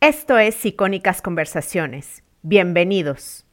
Esto es Icónicas Conversaciones. Bienvenidos.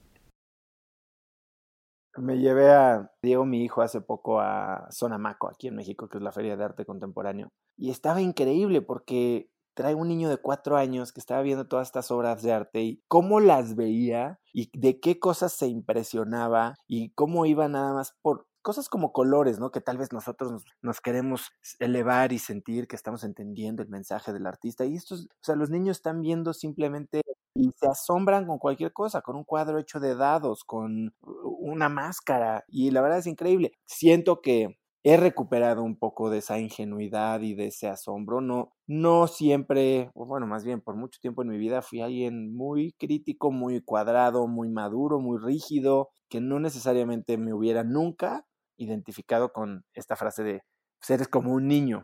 Me llevé a Diego, mi hijo, hace poco a Sonamaco, aquí en México, que es la Feria de Arte Contemporáneo. Y estaba increíble porque trae un niño de cuatro años que estaba viendo todas estas obras de arte y cómo las veía y de qué cosas se impresionaba y cómo iba nada más por cosas como colores, ¿no? Que tal vez nosotros nos, queremos elevar y sentir que estamos entendiendo el mensaje del artista. Y estos, o sea, los niños están viendo simplemente y se asombran con cualquier cosa, con un cuadro hecho de dados, con una máscara. Y la verdad es increíble. Siento que he recuperado un poco de esa ingenuidad y de ese asombro. No, no siempre, bueno, más bien por mucho tiempo en mi vida fui alguien muy crítico, muy cuadrado, muy maduro, muy rígido, que no necesariamente me hubiera nunca identificado con esta frase de seres como un niño.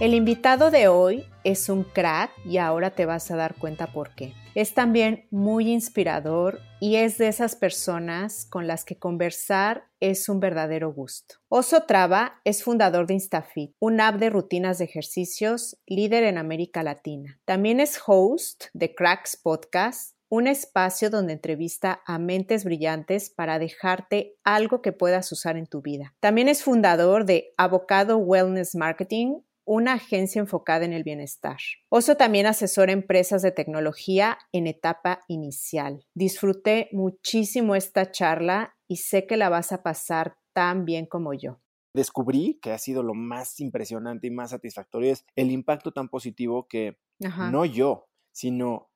El invitado de hoy es un crack y ahora te vas a dar cuenta por qué. Es también muy inspirador y es de esas personas con las que conversar es un verdadero gusto. Oso Traba es fundador de InstaFit, un app de rutinas de ejercicios líder en América Latina. También es host de Cracks Podcast, un espacio donde entrevista a mentes brillantes para dejarte algo que puedas usar en tu vida. También es fundador de Avocado Wellness Marketing, una agencia enfocada en el bienestar. Oso también asesora empresas de tecnología en etapa inicial. Disfruté muchísimo esta charla y sé que la vas a pasar tan bien como yo. Descubrí que ha sido lo más impresionante y más satisfactorio es el impacto tan positivo que no yo, sino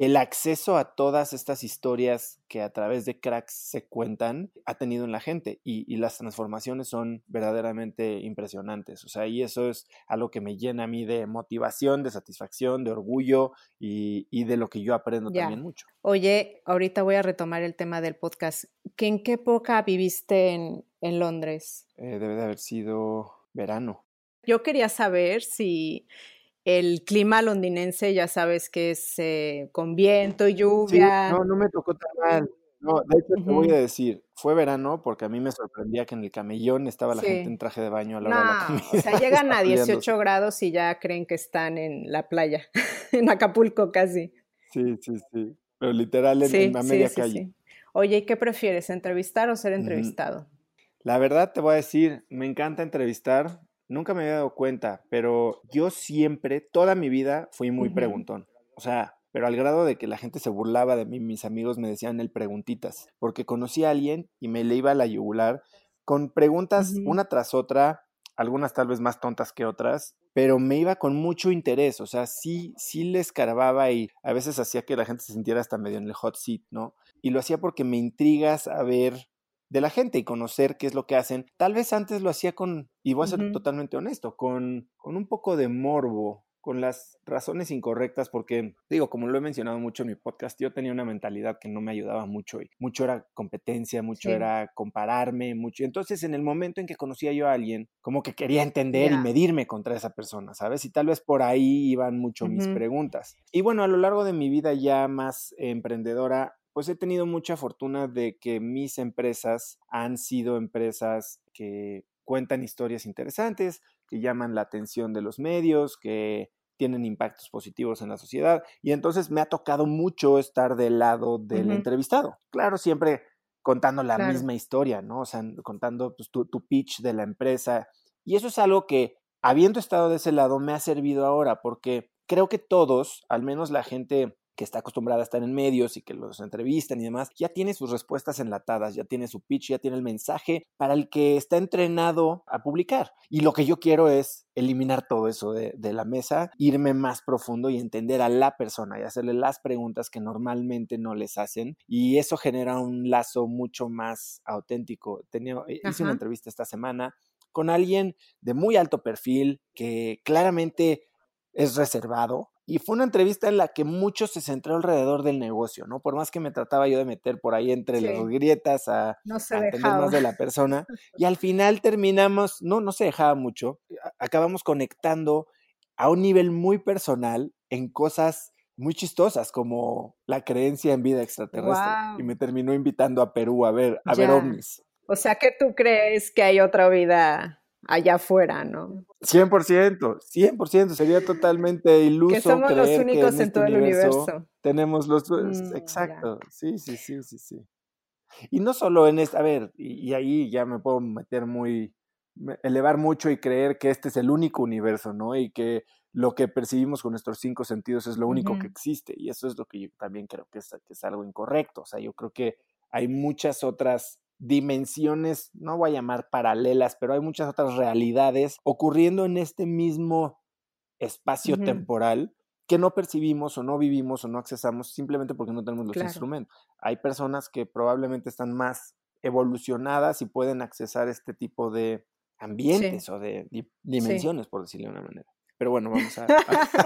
el acceso a todas estas historias que a través de cracks se cuentan ha tenido en la gente y, las transformaciones son verdaderamente impresionantes. O sea, y eso es algo que me llena a mí de motivación, de satisfacción, de orgullo y, de lo que yo aprendo también mucho. Oye, ahorita voy a retomar el tema del podcast. ¿En qué época viviste en, Londres? Eh, debe de haber sido verano. Yo quería saber si el clima londinense ya sabes que es eh, con viento y lluvia. no, no me tocó tan mal. No, de hecho te voy a decir, fue verano porque a mí me sorprendía que en el camellón estaba la gente en traje de baño a la hora de la comida. O sea, llegan a 18 grados y ya creen que están en la playa, en Acapulco casi. Sí, sí, sí. Pero literal en, la media calle. Oye, ¿y qué prefieres, entrevistar o ser entrevistado? La verdad te voy a decir, me encanta entrevistar, Nunca me había dado cuenta, pero yo siempre, toda mi vida, fui muy preguntón. O sea, pero al grado de que la gente se burlaba de mí, mis amigos me decían el preguntitas, porque conocí a alguien y me le iba a la yugular con preguntas una tras otra, algunas tal vez más tontas que otras, pero me iba con mucho interés, o sea, sí, sí le escarbaba y a veces hacía que la gente se sintiera hasta medio en el hot seat, ¿no? Y lo hacía porque me intrigas a ver de la gente y conocer qué es lo que hacen. Tal vez antes lo hacía con, y voy a ser totalmente honesto, con, con un poco de morbo, con las razones incorrectas, porque digo, como lo he mencionado mucho en mi podcast, yo tenía una mentalidad que no me ayudaba mucho y mucho era competencia, mucho era compararme, mucho. Entonces, en el momento en que conocía yo a alguien, como que quería entender y medirme contra esa persona, ¿sabes? Y tal vez por ahí iban mucho mis preguntas. Y bueno, a lo largo de mi vida ya más emprendedora, pues he tenido mucha fortuna de que mis empresas han sido empresas que cuentan historias interesantes, que llaman la atención de los medios, que tienen impactos positivos en la sociedad. Y entonces me ha tocado mucho estar del lado del entrevistado. Claro, siempre contando la misma historia, ¿no? O sea, contando pues, tu, tu pitch de la empresa. Y eso es algo que, habiendo estado de ese lado, me ha servido ahora, porque creo que todos, al menos la gente que está acostumbrada a estar en medios y que los entrevistan y demás, ya tiene sus respuestas enlatadas, ya tiene su pitch, ya tiene el mensaje para el que está entrenado a publicar. Y lo que yo quiero es eliminar todo eso de, la mesa, irme más profundo y entender a la persona y hacerle las preguntas que normalmente no les hacen. Y eso genera un lazo mucho más auténtico. Tenía, hice una entrevista esta semana con alguien de muy alto perfil que claramente es reservado. Y fue una entrevista en la que mucho se centró alrededor del negocio, ¿no? Por más que me trataba yo de meter por ahí entre las grietas a, no entender más de la persona. Y al final terminamos, no, no se dejaba mucho, acabamos conectando a un nivel muy personal en cosas muy chistosas como la creencia en vida extraterrestre y me terminó invitando a Perú a ver a ver ovnis. O sea que tú crees que hay otra vida allá afuera, ¿no? 100%, 100%, sería totalmente iluso que somos los únicos en, este todo el universo. Tenemos los mm, exacto. Sí, sí, sí, sí, sí. Y no solo en esta, a ver, y ahí ya me puedo meter muy elevar mucho y creer que este es el único universo, ¿no? Y que lo que percibimos con nuestros cinco sentidos es lo único que existe. Y eso es lo que yo también creo que es, que es algo incorrecto. O sea, yo creo que hay muchas otras dimensiones, no voy a llamar paralelas, pero hay muchas otras realidades ocurriendo en este mismo espacio temporal que no percibimos o no vivimos o no accesamos simplemente porque no tenemos los instrumentos. Hay personas que probablemente están más evolucionadas y pueden accesar este tipo de ambientes o de dimensiones, por decirlo de una manera. Pero bueno, vamos a,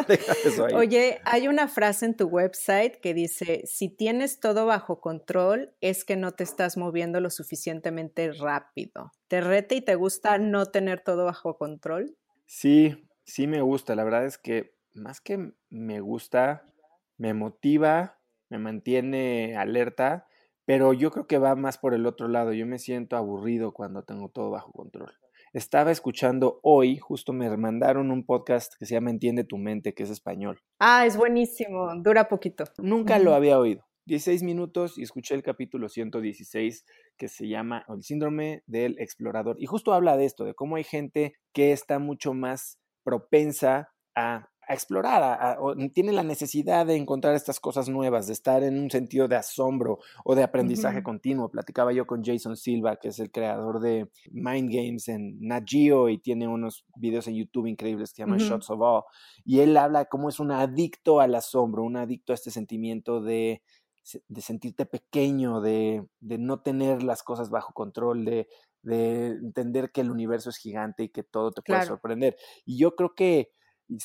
dejar eso ahí. Oye, hay una frase en tu website que dice, si tienes todo bajo control, es que no te estás moviendo lo suficientemente rápido. ¿Te rete y te gusta no tener todo bajo control? Sí, sí me gusta. La verdad es que más que me gusta, me motiva, me mantiene alerta, pero yo creo que va más por el otro lado. Yo me siento aburrido cuando tengo todo bajo control. Estaba escuchando hoy, justo me mandaron un podcast que se llama Entiende tu mente, que es español. Ah, es buenísimo, dura poquito. Nunca lo había oído. 16 minutos y escuché el capítulo 116 que se llama El síndrome del explorador. Y justo habla de esto, de cómo hay gente que está mucho más propensa a a explorar, o tiene la necesidad de encontrar estas cosas nuevas, de estar en un sentido de asombro o de aprendizaje continuo. Platicaba yo con Jason Silva, que es el creador de Mind Games en Nat Geo y tiene unos videos en YouTube increíbles que se llaman Shots of All. Y él habla cómo es un adicto al asombro, un adicto a este sentimiento de, de sentirte pequeño, de, de, no tener las cosas bajo control, de, de, entender que el universo es gigante y que todo te puede sorprender. Y yo creo que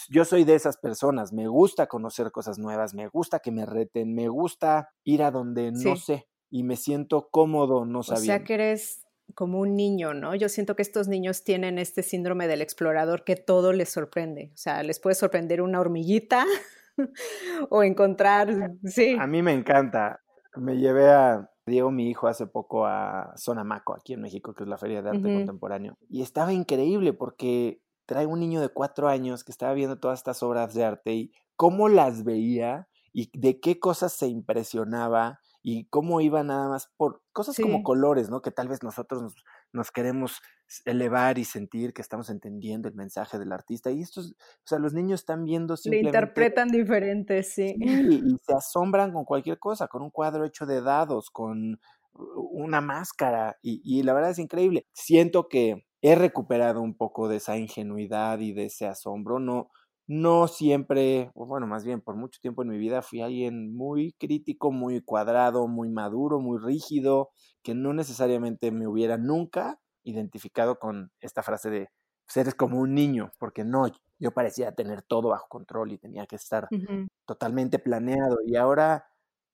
yo soy de esas personas, me gusta conocer cosas nuevas, me gusta que me reten, me gusta ir a donde no sé y me siento cómodo no sabiendo. O sea que eres como un niño, ¿no? Yo siento que estos niños tienen este síndrome del explorador que todo les sorprende. O sea, les puede sorprender una hormiguita o encontrar, sí. A mí me encanta. Me llevé a Diego, mi hijo, hace poco a Sonamaco, aquí en México, que es la Feria de Arte Contemporáneo. Y estaba increíble porque trae un niño de cuatro años que estaba viendo todas estas obras de arte y cómo las veía y de qué cosas se impresionaba y cómo iba nada más por cosas como colores, ¿no? Que tal vez nosotros nos, queremos elevar y sentir que estamos entendiendo el mensaje del artista. Y estos, o sea, los niños están viendo simplemente... Le interpretan diferente, sí. Y, se asombran con cualquier cosa, con un cuadro hecho de dados, con una máscara. Y, y la verdad es increíble. Siento que he recuperado un poco de esa ingenuidad y de ese asombro. No, no siempre, bueno, más bien por mucho tiempo en mi vida fui alguien muy crítico, muy cuadrado, muy maduro, muy rígido, que no necesariamente me hubiera nunca identificado con esta frase de seres pues, como un niño, porque no, yo parecía tener todo bajo control y tenía que estar totalmente planeado y ahora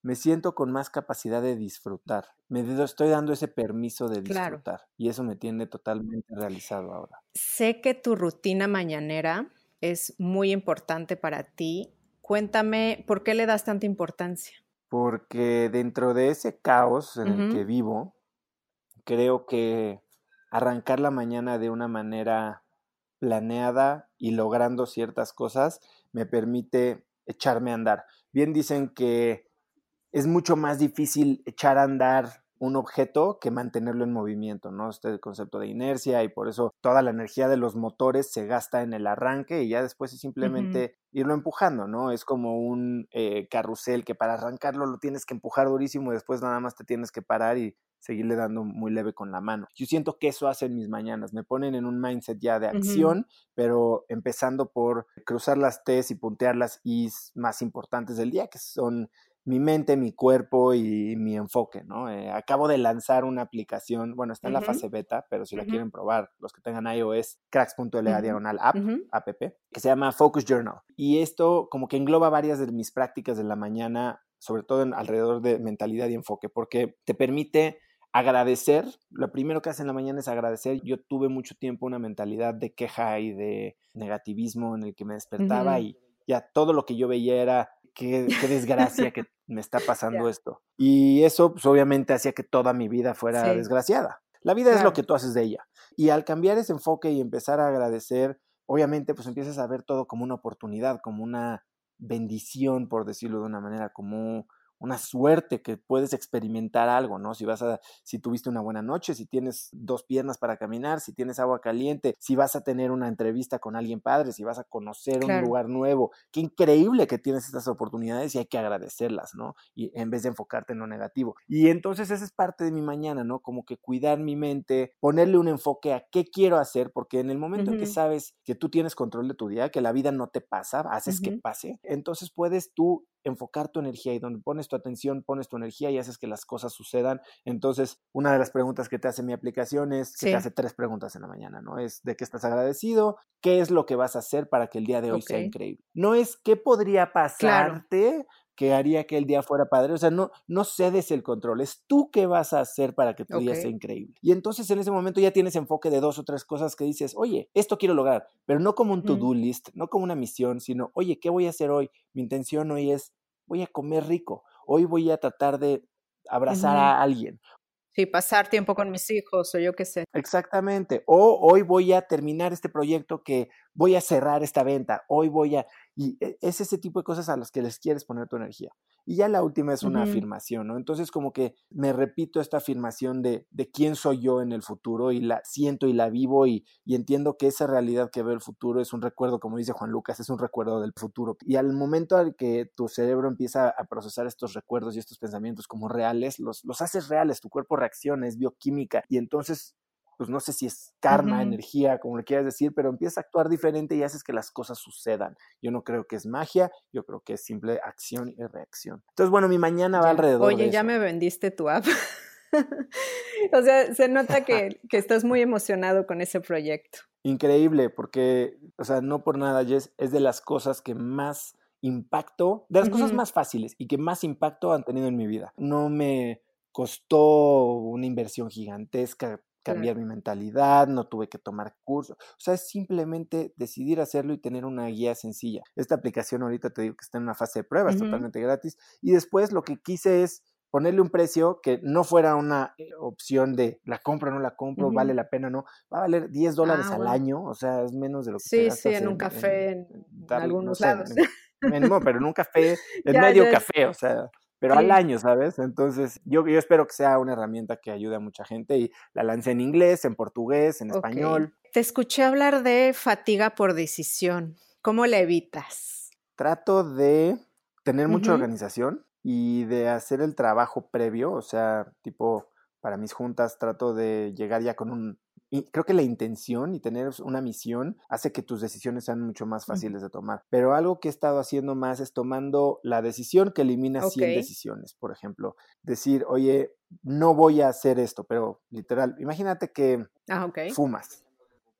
me siento con más capacidad de disfrutar. Me estoy dando ese permiso de disfrutar y eso me tiene totalmente realizado ahora. Sé que tu rutina mañanera es muy importante para ti. Cuéntame, ¿por qué le das tanta importancia? Porque dentro de ese caos en el que vivo, creo que arrancar la mañana de una manera planeada y logrando ciertas cosas me permite echarme a andar. Bien dicen que es mucho más difícil echar a andar un objeto que mantenerlo en movimiento, ¿no? Este concepto de inercia y por eso toda la energía de los motores se gasta en el arranque y ya después es simplemente irlo empujando, ¿no? Es como un eh, carrusel que para arrancarlo lo tienes que empujar durísimo y después nada más te tienes que parar y seguirle dando muy leve con la mano. Yo siento que eso hacen mis mañanas, me ponen en un mindset ya de acción, pero empezando por cruzar las T's y puntear las I's más importantes del día, que son mi mente, mi cuerpo y mi enfoque, ¿no? Eh, acabo de lanzar una aplicación, bueno, está en la fase beta, pero si la quieren probar, los que tengan iOS, cracks.la diagonal app, app, que se llama Focus Journal. Y esto como que engloba varias de mis prácticas de la mañana, sobre todo en, alrededor de mentalidad y enfoque, porque te permite agradecer. Lo primero que hace en la mañana es agradecer. Yo tuve mucho tiempo una mentalidad de queja y de negativismo en el que me despertaba y ya todo lo que yo veía era qué, desgracia que me está pasando esto. Y eso, pues, obviamente, hacía que toda mi vida fuera desgraciada. La vida es lo que tú haces de ella. Y al cambiar ese enfoque y empezar a agradecer, obviamente, pues empiezas a ver todo como una oportunidad, como una bendición, por decirlo de una manera, como una suerte que puedes experimentar algo, ¿no? Si vas a, si tuviste una buena noche, si tienes dos piernas para caminar, si tienes agua caliente, si vas a tener una entrevista con alguien padre, si vas a conocer un lugar nuevo, qué increíble que tienes estas oportunidades y hay que agradecerlas, ¿no? Y en vez de enfocarte en lo negativo. Y entonces esa es parte de mi mañana, ¿no? Como que cuidar mi mente, ponerle un enfoque a qué quiero hacer, porque en el momento en que sabes que tú tienes control de tu día, que la vida no te pasa, haces que pase, entonces puedes tú enfocar tu energía y donde pones tu atención, pones tu energía y haces que las cosas sucedan. Entonces, una de las preguntas que te hace mi aplicación es que te hace tres preguntas en la mañana, ¿no? Es de qué estás agradecido, qué es lo que vas a hacer para que el día de hoy sea increíble. No es qué podría pasarte, que haría que el día fuera padre. O sea, no, no cedes el control, es tú qué vas a hacer para que tu día sea increíble. Y entonces en ese momento ya tienes enfoque de dos o tres cosas que dices, oye, esto quiero lograr, pero no como un to-do list, no como una misión, sino, oye, ¿qué voy a hacer hoy? Mi intención hoy es, voy a comer rico, hoy voy a tratar de abrazar a alguien. Sí, pasar tiempo con mis hijos o yo qué sé. Exactamente. O hoy voy a terminar este proyecto que voy a cerrar esta venta, hoy voy a... Y e, es ese tipo de cosas a las que les quieres poner tu energía. Y ya la última es una afirmación, ¿no? Entonces como que me repito esta afirmación de, de quién soy yo en el futuro y la siento y la vivo y, y entiendo que esa realidad que veo el futuro es un recuerdo, como dice Juan Lucas, es un recuerdo del futuro. Y al momento al que tu cerebro empieza a procesar estos recuerdos y estos pensamientos como reales, los, los haces reales, tu cuerpo reacciona, es bioquímica y entonces pues no sé si es karma, energía, como le quieras decir, pero empieza a actuar diferente y haces que las cosas sucedan. Yo no creo que es magia, yo creo que es simple acción y reacción. Entonces, bueno, mi mañana va alrededor. Oye, ya me vendiste tu app. o sea, se nota que, que, estás muy emocionado con ese proyecto. Increíble, porque, o sea, no por nada, Jess, es de las cosas que más impacto, de las cosas más fáciles y que más impacto han tenido en mi vida. No me costó una inversión gigantesca cambiar mi mentalidad, no tuve que tomar cursos. O sea, es simplemente decidir hacerlo y tener una guía sencilla. Esta aplicación ahorita te digo que está en una fase de prueba, es totalmente gratis. Y después lo que quise es ponerle un precio que no fuera una eh, opción de la compro, no la compro, vale la pena, no. Va a valer 10 dólares ah, al año, o sea, es menos de lo que Sí, sí, en un café, en, algunos lados. no, pero en un café, en medio café, o sea pero al año, ¿sabes? Entonces, yo, yo espero que sea una herramienta que ayude a mucha gente y la lancé en inglés, en portugués, en español. Te escuché hablar de fatiga por decisión. ¿Cómo la evitas? Trato de tener mucha organización y de hacer el trabajo previo, o sea, tipo, para mis juntas trato de llegar ya con un y creo que la intención y tener una misión hace que tus decisiones sean mucho más fáciles de tomar. Pero algo que he estado haciendo más es tomando la decisión que elimina 100 decisiones. Por ejemplo, decir, oye, no voy a hacer esto, pero literal, imagínate que ah, fumas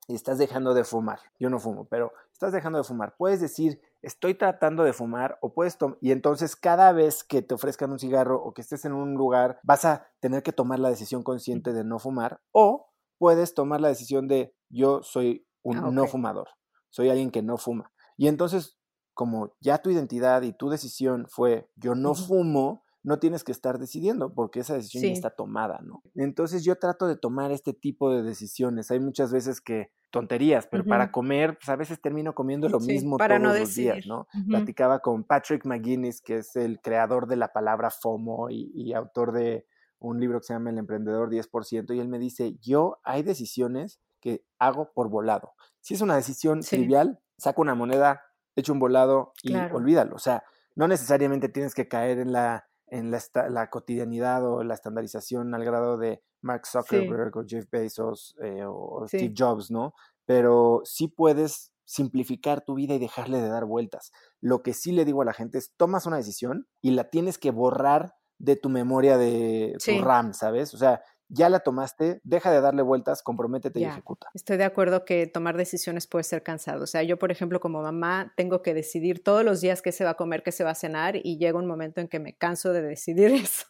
y estás dejando de fumar. Yo no fumo, pero estás dejando de fumar. Puedes decir, estoy tratando de fumar o puedes y entonces cada vez que te ofrezcan un cigarro o que estés en un lugar, vas a tener que tomar la decisión consciente de no fumar o puedes tomar la decisión de yo soy un ah, no fumador, soy alguien que no fuma. Y entonces, como ya tu identidad y tu decisión fue yo no fumo, no tienes que estar decidiendo porque esa decisión ya está tomada, ¿no? Entonces yo trato de tomar este tipo de decisiones. Hay muchas veces que tonterías, pero para comer, pues a veces termino comiendo lo mismo todos los días, ¿no? Platicaba con Patrick McGuinness, que es el creador de la palabra FOMO y autor de un libro que se llama El Emprendedor 10%, y él me dice, yo hay decisiones que hago por volado. Si es una decisión trivial, saco una moneda, echo un volado y olvídalo. O sea, no necesariamente tienes que caer en la, en la, cotidianidad o la estandarización al grado de Mark Zuckerberg o Jeff Bezos eh, o Steve Jobs, ¿no? Pero sí puedes simplificar tu vida y dejarle de dar vueltas. Lo que sí le digo a la gente es, tomas una decisión y la tienes que borrar de tu memoria de tu RAM, ¿sabes? O sea, ya la tomaste, deja de darle vueltas, comprométete y ejecuta. Estoy de acuerdo que tomar decisiones puede ser cansado. O sea, yo, por ejemplo, como mamá, tengo que decidir todos los días qué se va a comer, qué se va a cenar, y llega un momento en que me canso de decidir eso.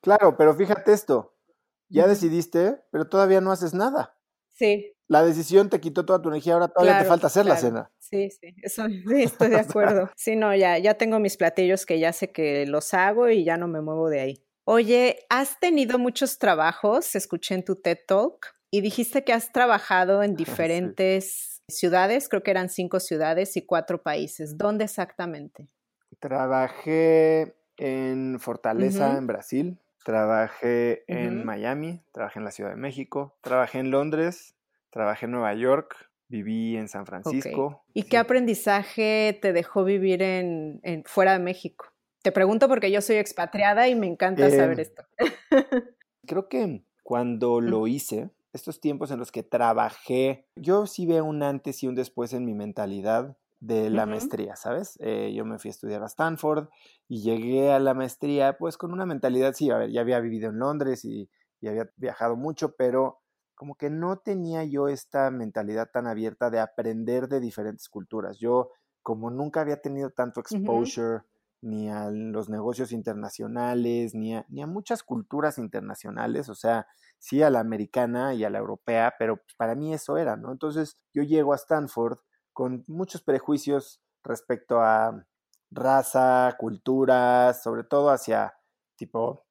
claro, pero fíjate esto, ya decidiste, pero todavía no haces nada. Sí. La decisión te quitó toda tu energía, ahora todavía te falta hacer la cena. Sí, sí, eso, sí, estoy de acuerdo. Sí, no, ya, ya tengo mis platillos que ya sé que los hago y ya no me muevo de ahí. Oye, has tenido muchos trabajos, escuché en tu TED Talk, y dijiste que has trabajado en diferentes ciudades, creo que eran cinco ciudades y cuatro países. ¿Dónde exactamente? Trabajé en Fortaleza, en Brasil, trabajé en Miami, trabajé en la Ciudad de México, trabajé en Londres, trabajé en Nueva York, viví en San Francisco. ¿Y qué aprendizaje te dejó vivir en, fuera de México? Te pregunto porque yo soy expatriada y me encanta saber em, esto. creo que cuando lo hice, estos tiempos en los que trabajé, yo sí veo un antes y un después en mi mentalidad de la maestría, ¿sabes? Eh, yo me fui a estudiar a Stanford y llegué a la maestría pues con una mentalidad, sí, a ver, ya había vivido en Londres y, había viajado mucho, pero como que no tenía yo esta mentalidad tan abierta de aprender de diferentes culturas. Yo como nunca había tenido tanto exposure ni a los negocios internacionales, ni a, ni a muchas culturas internacionales, o sea, sí a la americana y a la europea, pero pues, para mí eso era, ¿no? Entonces yo llego a Stanford con muchos prejuicios respecto a raza, culturas, sobre todo hacia tipo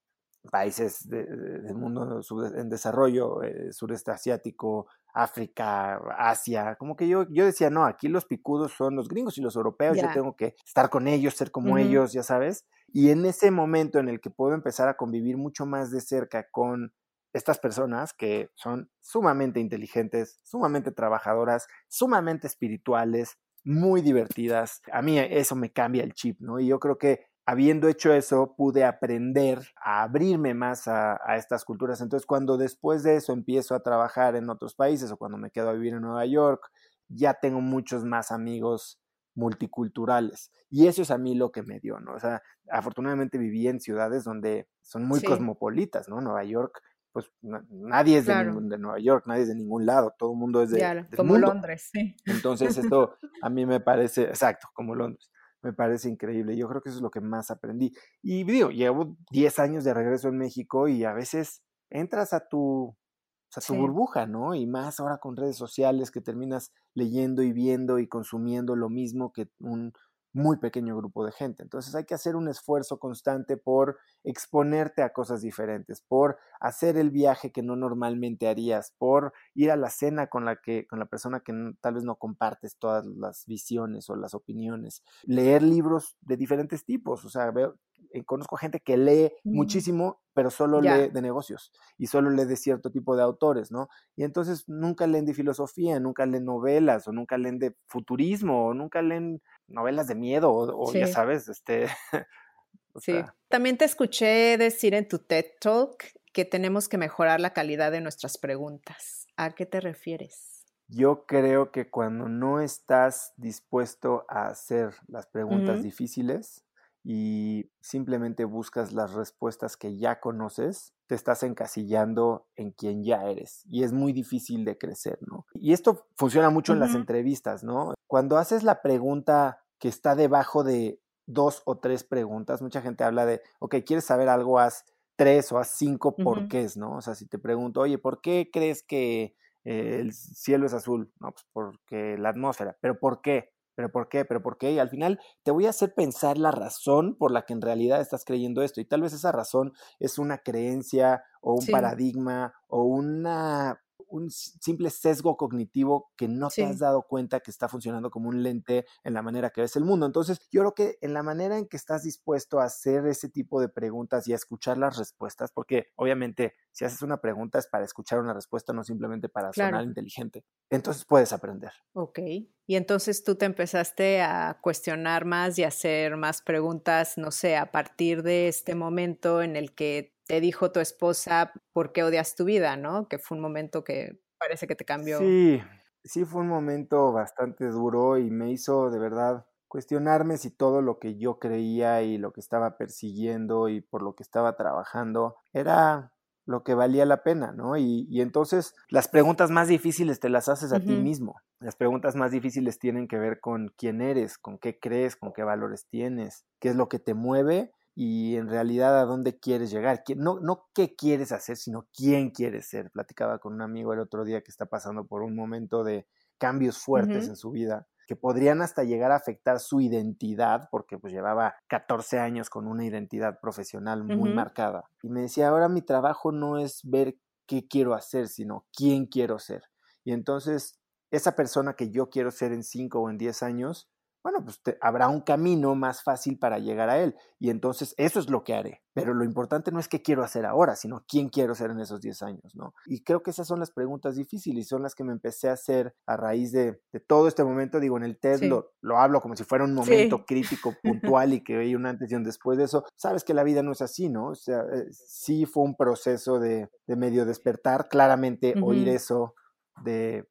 países del mundo en desarrollo, eh, sureste asiático, África, Asia, como que yo, yo decía, no, aquí los picudos son los gringos y los europeos, yo tengo que estar con ellos, ser como ellos, ya sabes. Y en ese momento en el que puedo empezar a convivir mucho más de cerca con estas personas que son sumamente inteligentes, sumamente trabajadoras, sumamente espirituales, muy divertidas, a mí eso me cambia el chip, ¿no? Y yo creo que habiendo hecho eso, pude aprender a abrirme más a, estas culturas. Entonces, cuando después de eso empiezo a trabajar en otros países o cuando me quedo a vivir en Nueva York, ya tengo muchos más amigos multiculturales. Y eso es a mí lo que me dio, ¿no? O sea, afortunadamente viví en ciudades donde son muy cosmopolitas, ¿no? Nueva York, pues nadie es de, Nueva York, nadie es de ningún lado, todo el mundo es de... como Londres, sí. Entonces, esto a mí me parece, exacto, como Londres me parece increíble. Yo creo que eso es lo que más aprendí. Y digo, llevo 10 años de regreso en México y a veces entras a tu, a tu burbuja, ¿no? Y más ahora con redes sociales que terminas leyendo y viendo y consumiendo lo mismo que un muy pequeño grupo de gente. Entonces hay que hacer un esfuerzo constante por exponerte a cosas diferentes, por hacer el viaje que no normalmente harías, por ir a la cena con la que con la persona que tal vez no compartes todas las visiones o las opiniones, leer libros de diferentes tipos, o sea, veo, eh, conozco gente que lee muchísimo, pero solo lee de negocios y solo lee de cierto tipo de autores, ¿no? Y entonces nunca leen de filosofía, nunca leen novelas o nunca leen de futurismo o nunca leen novelas de miedo o, ya sabes, este... sí, también te escuché decir en tu TED Talk que tenemos que mejorar la calidad de nuestras preguntas. ¿A qué te refieres? Yo creo que cuando no estás dispuesto a hacer las preguntas difíciles, y simplemente buscas las respuestas que ya conoces, te estás encasillando en quien ya eres y es muy difícil de crecer, ¿no? Y esto funciona mucho en las entrevistas, ¿no? Cuando haces la pregunta que está debajo de dos o tres preguntas, mucha gente habla de, ok, ¿quieres saber algo? Haz tres o haz cinco por qué, ¿no? O sea, si te pregunto, oye, ¿por qué crees que el cielo es azul? No, pues porque la atmósfera, pero ¿por qué? Pero ¿por qué? ¿Pero por qué? Y al final te voy a hacer pensar la razón por la que en realidad estás creyendo esto. Y tal vez esa razón es una creencia o un paradigma o una un simple sesgo cognitivo que no te has dado cuenta que está funcionando como un lente en la manera que ves el mundo. Entonces, yo creo que en la manera en que estás dispuesto a hacer ese tipo de preguntas y a escuchar las respuestas, porque obviamente si haces una pregunta es para escuchar una respuesta, no simplemente para sonar inteligente. Entonces puedes aprender. Ok. Y entonces tú te empezaste a cuestionar más y a hacer más preguntas, no sé, a partir de este momento en el que te dijo tu esposa por qué odias tu vida, ¿no? Que fue un momento que parece que te cambió. Sí, sí fue un momento bastante duro y me hizo de verdad cuestionarme si todo lo que yo creía y lo que estaba persiguiendo y por lo que estaba trabajando era lo que valía la pena, ¿no? Y, entonces las preguntas más difíciles te las haces a ti mismo. Las preguntas más difíciles tienen que ver con quién eres, con qué crees, con qué valores tienes, qué es lo que te mueve y en realidad a dónde quieres llegar. No, no qué quieres hacer, sino quién quieres ser. Platicaba con un amigo el otro día que está pasando por un momento de cambios fuertes en su vida que podrían hasta llegar a afectar su identidad, porque pues llevaba 14 años con una identidad profesional muy marcada. Y me decía, ahora mi trabajo no es ver qué quiero hacer, sino quién quiero ser. Y entonces, esa persona que yo quiero ser en 5 o en 10 años, bueno, pues habrá un camino más fácil para llegar a él. Y entonces eso es lo que haré. Pero lo importante no es qué quiero hacer ahora, sino quién quiero ser en esos 10 años, ¿no? Y creo que esas son las preguntas difíciles y son las que me empecé a hacer a raíz de, todo este momento. Digo, en el TED lo, hablo como si fuera un momento crítico, puntual y que hay un antes y un después de eso. Sabes que la vida no es así, ¿no? O sea, eh, sí fue un proceso de, medio despertar, claramente oír eso de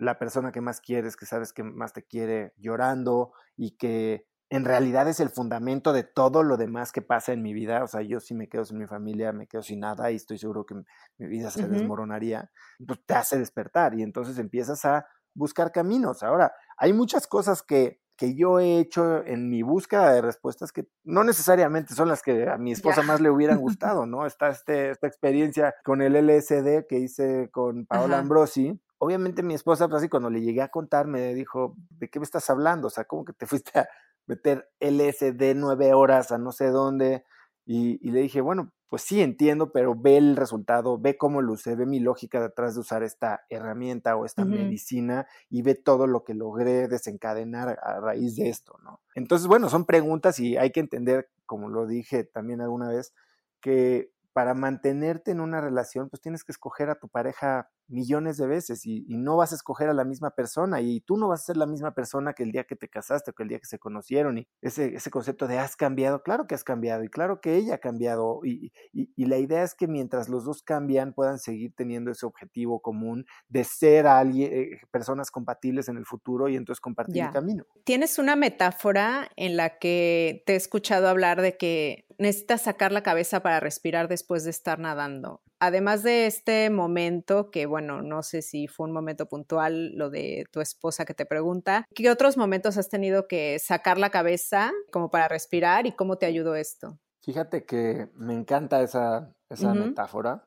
la persona que más quieres, que sabes que más te quiere llorando y que en realidad es el fundamento de todo lo demás que pasa en mi vida. O sea, yo si me quedo sin mi familia, me quedo sin nada y estoy seguro que mi vida se desmoronaría, pues te hace despertar y entonces empiezas a buscar caminos. Ahora, hay muchas cosas que, que yo he hecho en mi búsqueda de respuestas que no necesariamente son las que a mi esposa más le hubieran gustado, ¿no? Está este, esta experiencia con el LSD que hice con Paola Ambrosi, obviamente mi esposa, pues así cuando le llegué a contar, me dijo, ¿de qué me estás hablando? O sea, ¿cómo que te fuiste a meter LSD nueve horas a no sé dónde? Y, le dije, bueno, pues sí entiendo, pero ve el resultado, ve cómo luce, ve mi lógica detrás de usar esta herramienta o esta medicina y ve todo lo que logré desencadenar a raíz de esto, ¿no? Entonces, bueno, son preguntas y hay que entender, como lo dije también alguna vez, que para mantenerte en una relación, pues tienes que escoger a tu pareja millones de veces y, no vas a escoger a la misma persona y tú no vas a ser la misma persona que el día que te casaste o que el día que se conocieron y ese, ese concepto de has cambiado, claro que has cambiado y claro que ella ha cambiado y, la idea es que mientras los dos cambian puedan seguir teniendo ese objetivo común de ser alguien, eh, personas compatibles en el futuro y entonces compartir el camino. Tienes una metáfora en la que te he escuchado hablar de que necesitas sacar la cabeza para respirar después de estar nadando. Además de este momento, que bueno, no sé si fue un momento puntual, lo de tu esposa que te pregunta, ¿qué otros momentos has tenido que sacar la cabeza como para respirar y cómo te ayudó esto? Fíjate que me encanta esa, esa metáfora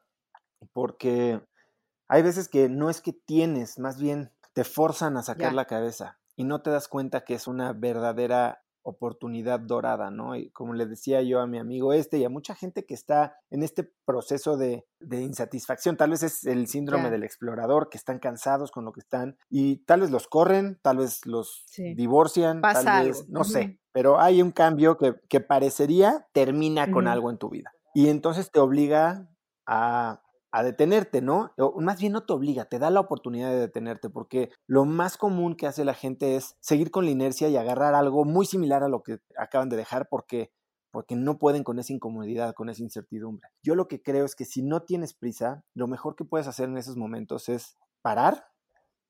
porque hay veces que no es que tienes, más bien te forzan a sacar la cabeza y no te das cuenta que es una verdadera oportunidad dorada, ¿no? Y como le decía yo a mi amigo este y a mucha gente que está en este proceso de, insatisfacción, tal vez es el síndrome del explorador, que están cansados con lo que están y tal vez los corren, tal vez los divorcian, tal vez, no sé, pero hay un cambio que, que parecería termina con algo en tu vida. Y entonces te obliga a a detenerte, ¿no? O más bien no te obliga, te da la oportunidad de detenerte, porque lo más común que hace la gente es seguir con la inercia y agarrar algo muy similar a lo que acaban de dejar porque porque no pueden con esa incomodidad, con esa incertidumbre. Yo lo que creo es que si no tienes prisa, lo mejor que puedes hacer en esos momentos es parar,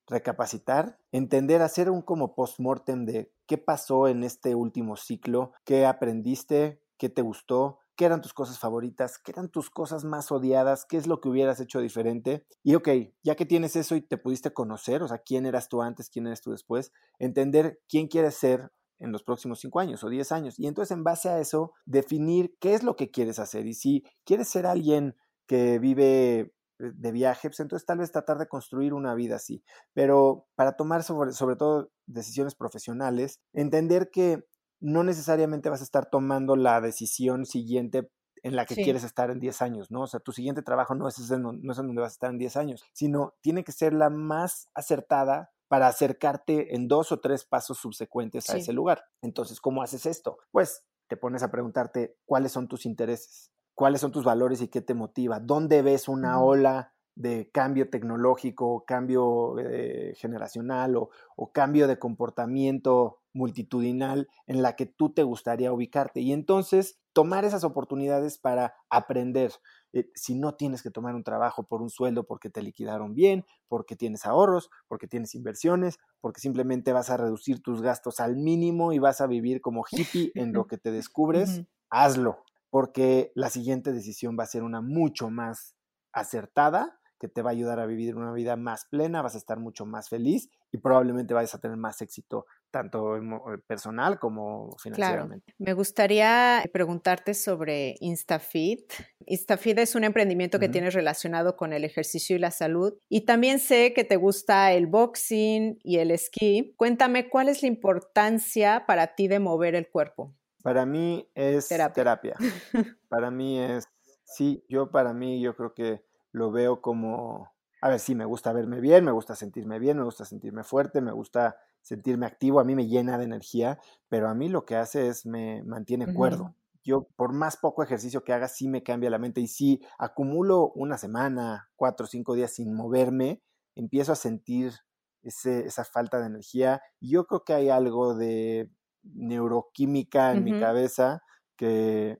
recapacitar, entender, hacer un como post-mortem de qué pasó en este último ciclo, qué aprendiste, qué te gustó, qué eran tus cosas favoritas, qué eran tus cosas más odiadas, qué es lo que hubieras hecho diferente. Y ok, ya que tienes eso y te pudiste conocer, o sea, quién eras tú antes, quién eres tú después, entender quién quieres ser en los próximos cinco años o diez años. Y entonces en base a eso, definir qué es lo que quieres hacer. Y si quieres ser alguien que vive eh, de viaje, pues entonces tal vez tratar de construir una vida así. Pero para tomar sobre, sobre todo decisiones profesionales, entender que no necesariamente vas a estar tomando la decisión siguiente en la que quieres estar en 10 años, ¿no? O sea, tu siguiente trabajo no es, en, no es en donde vas a estar en 10 años, sino tiene que ser la más acertada para acercarte en dos o tres pasos subsecuentes a ese lugar. Entonces, ¿cómo haces esto? Pues te pones a preguntarte cuáles son tus intereses, cuáles son tus valores y qué te motiva, dónde ves una ola de cambio tecnológico, cambio eh, generacional o, o, cambio de comportamiento multitudinal en la que tú te gustaría ubicarte. Y entonces tomar esas oportunidades para aprender. eh, si no tienes que tomar un trabajo por un sueldo porque te liquidaron bien, porque tienes ahorros, porque tienes inversiones, porque simplemente vas a reducir tus gastos al mínimo y vas a vivir como hippie en lo que te descubres, hazlo, porque la siguiente decisión va a ser una mucho más acertada que te va a ayudar a vivir una vida más plena, vas a estar mucho más feliz y probablemente vayas a tener más éxito tanto eh, personal como financieramente. Claro. Me gustaría preguntarte sobre InstaFit. InstaFit es un emprendimiento que tienes relacionado con el ejercicio y la salud. Y también sé que te gusta el boxing y el esquí. Cuéntame, ¿cuál es la importancia para ti de mover el cuerpo? Para mí es terapia. para mí es, sí, yo para mí yo creo que lo veo como, a ver, sí, me gusta verme bien, me gusta sentirme bien, me gusta sentirme fuerte, me gusta sentirme activo, a mí me llena de energía, pero a mí lo que hace es me mantiene cuerdo. Yo, por más poco ejercicio que haga, sí me cambia la mente y si acumulo una semana, cuatro o cinco días sin moverme, empiezo a sentir ese, esa falta de energía. Y yo creo que hay algo de neuroquímica en mi cabeza que,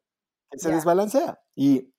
se desbalancea y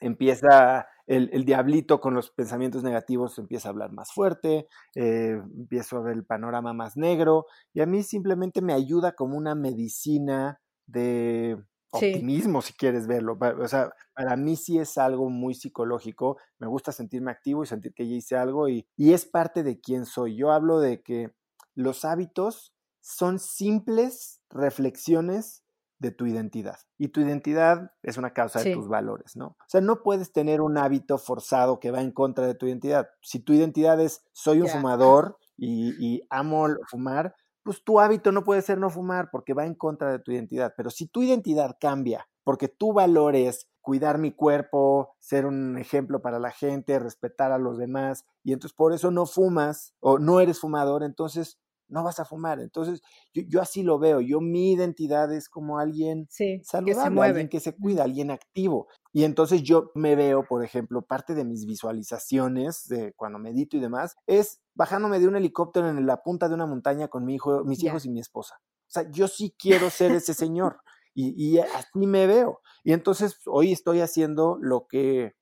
empieza el, diablito con los pensamientos negativos empieza a hablar más fuerte, eh, empiezo a ver el panorama más negro y a mí simplemente me ayuda como una medicina de optimismo, si quieres verlo. O sea, para mí sí es algo muy psicológico, me gusta sentirme activo y sentir que ya hice algo y, y es parte de quién soy. Yo hablo de que los hábitos son simples reflexiones de tu identidad. Y tu identidad es una causa de tus valores, ¿no? O sea, no puedes tener un hábito forzado que va en contra de tu identidad. Si tu identidad es soy un fumador y, amo fumar, pues tu hábito no puede ser no fumar porque va en contra de tu identidad. Pero si tu identidad cambia porque tu valor es cuidar mi cuerpo, ser un ejemplo para la gente, respetar a los demás, y entonces por eso no fumas o no eres fumador, entonces no vas a fumar. Entonces, yo, así lo veo. Yo mi identidad es como alguien saludable, alguien que se cuida, alguien activo. Y entonces yo me veo, por ejemplo, parte de mis visualizaciones de cuando medito y demás, es bajándome de un helicóptero en la punta de una montaña con mi hijo, mis hijos y mi esposa. O sea, yo sí quiero ser ese señor. Y, y así me veo. Y entonces hoy estoy haciendo lo que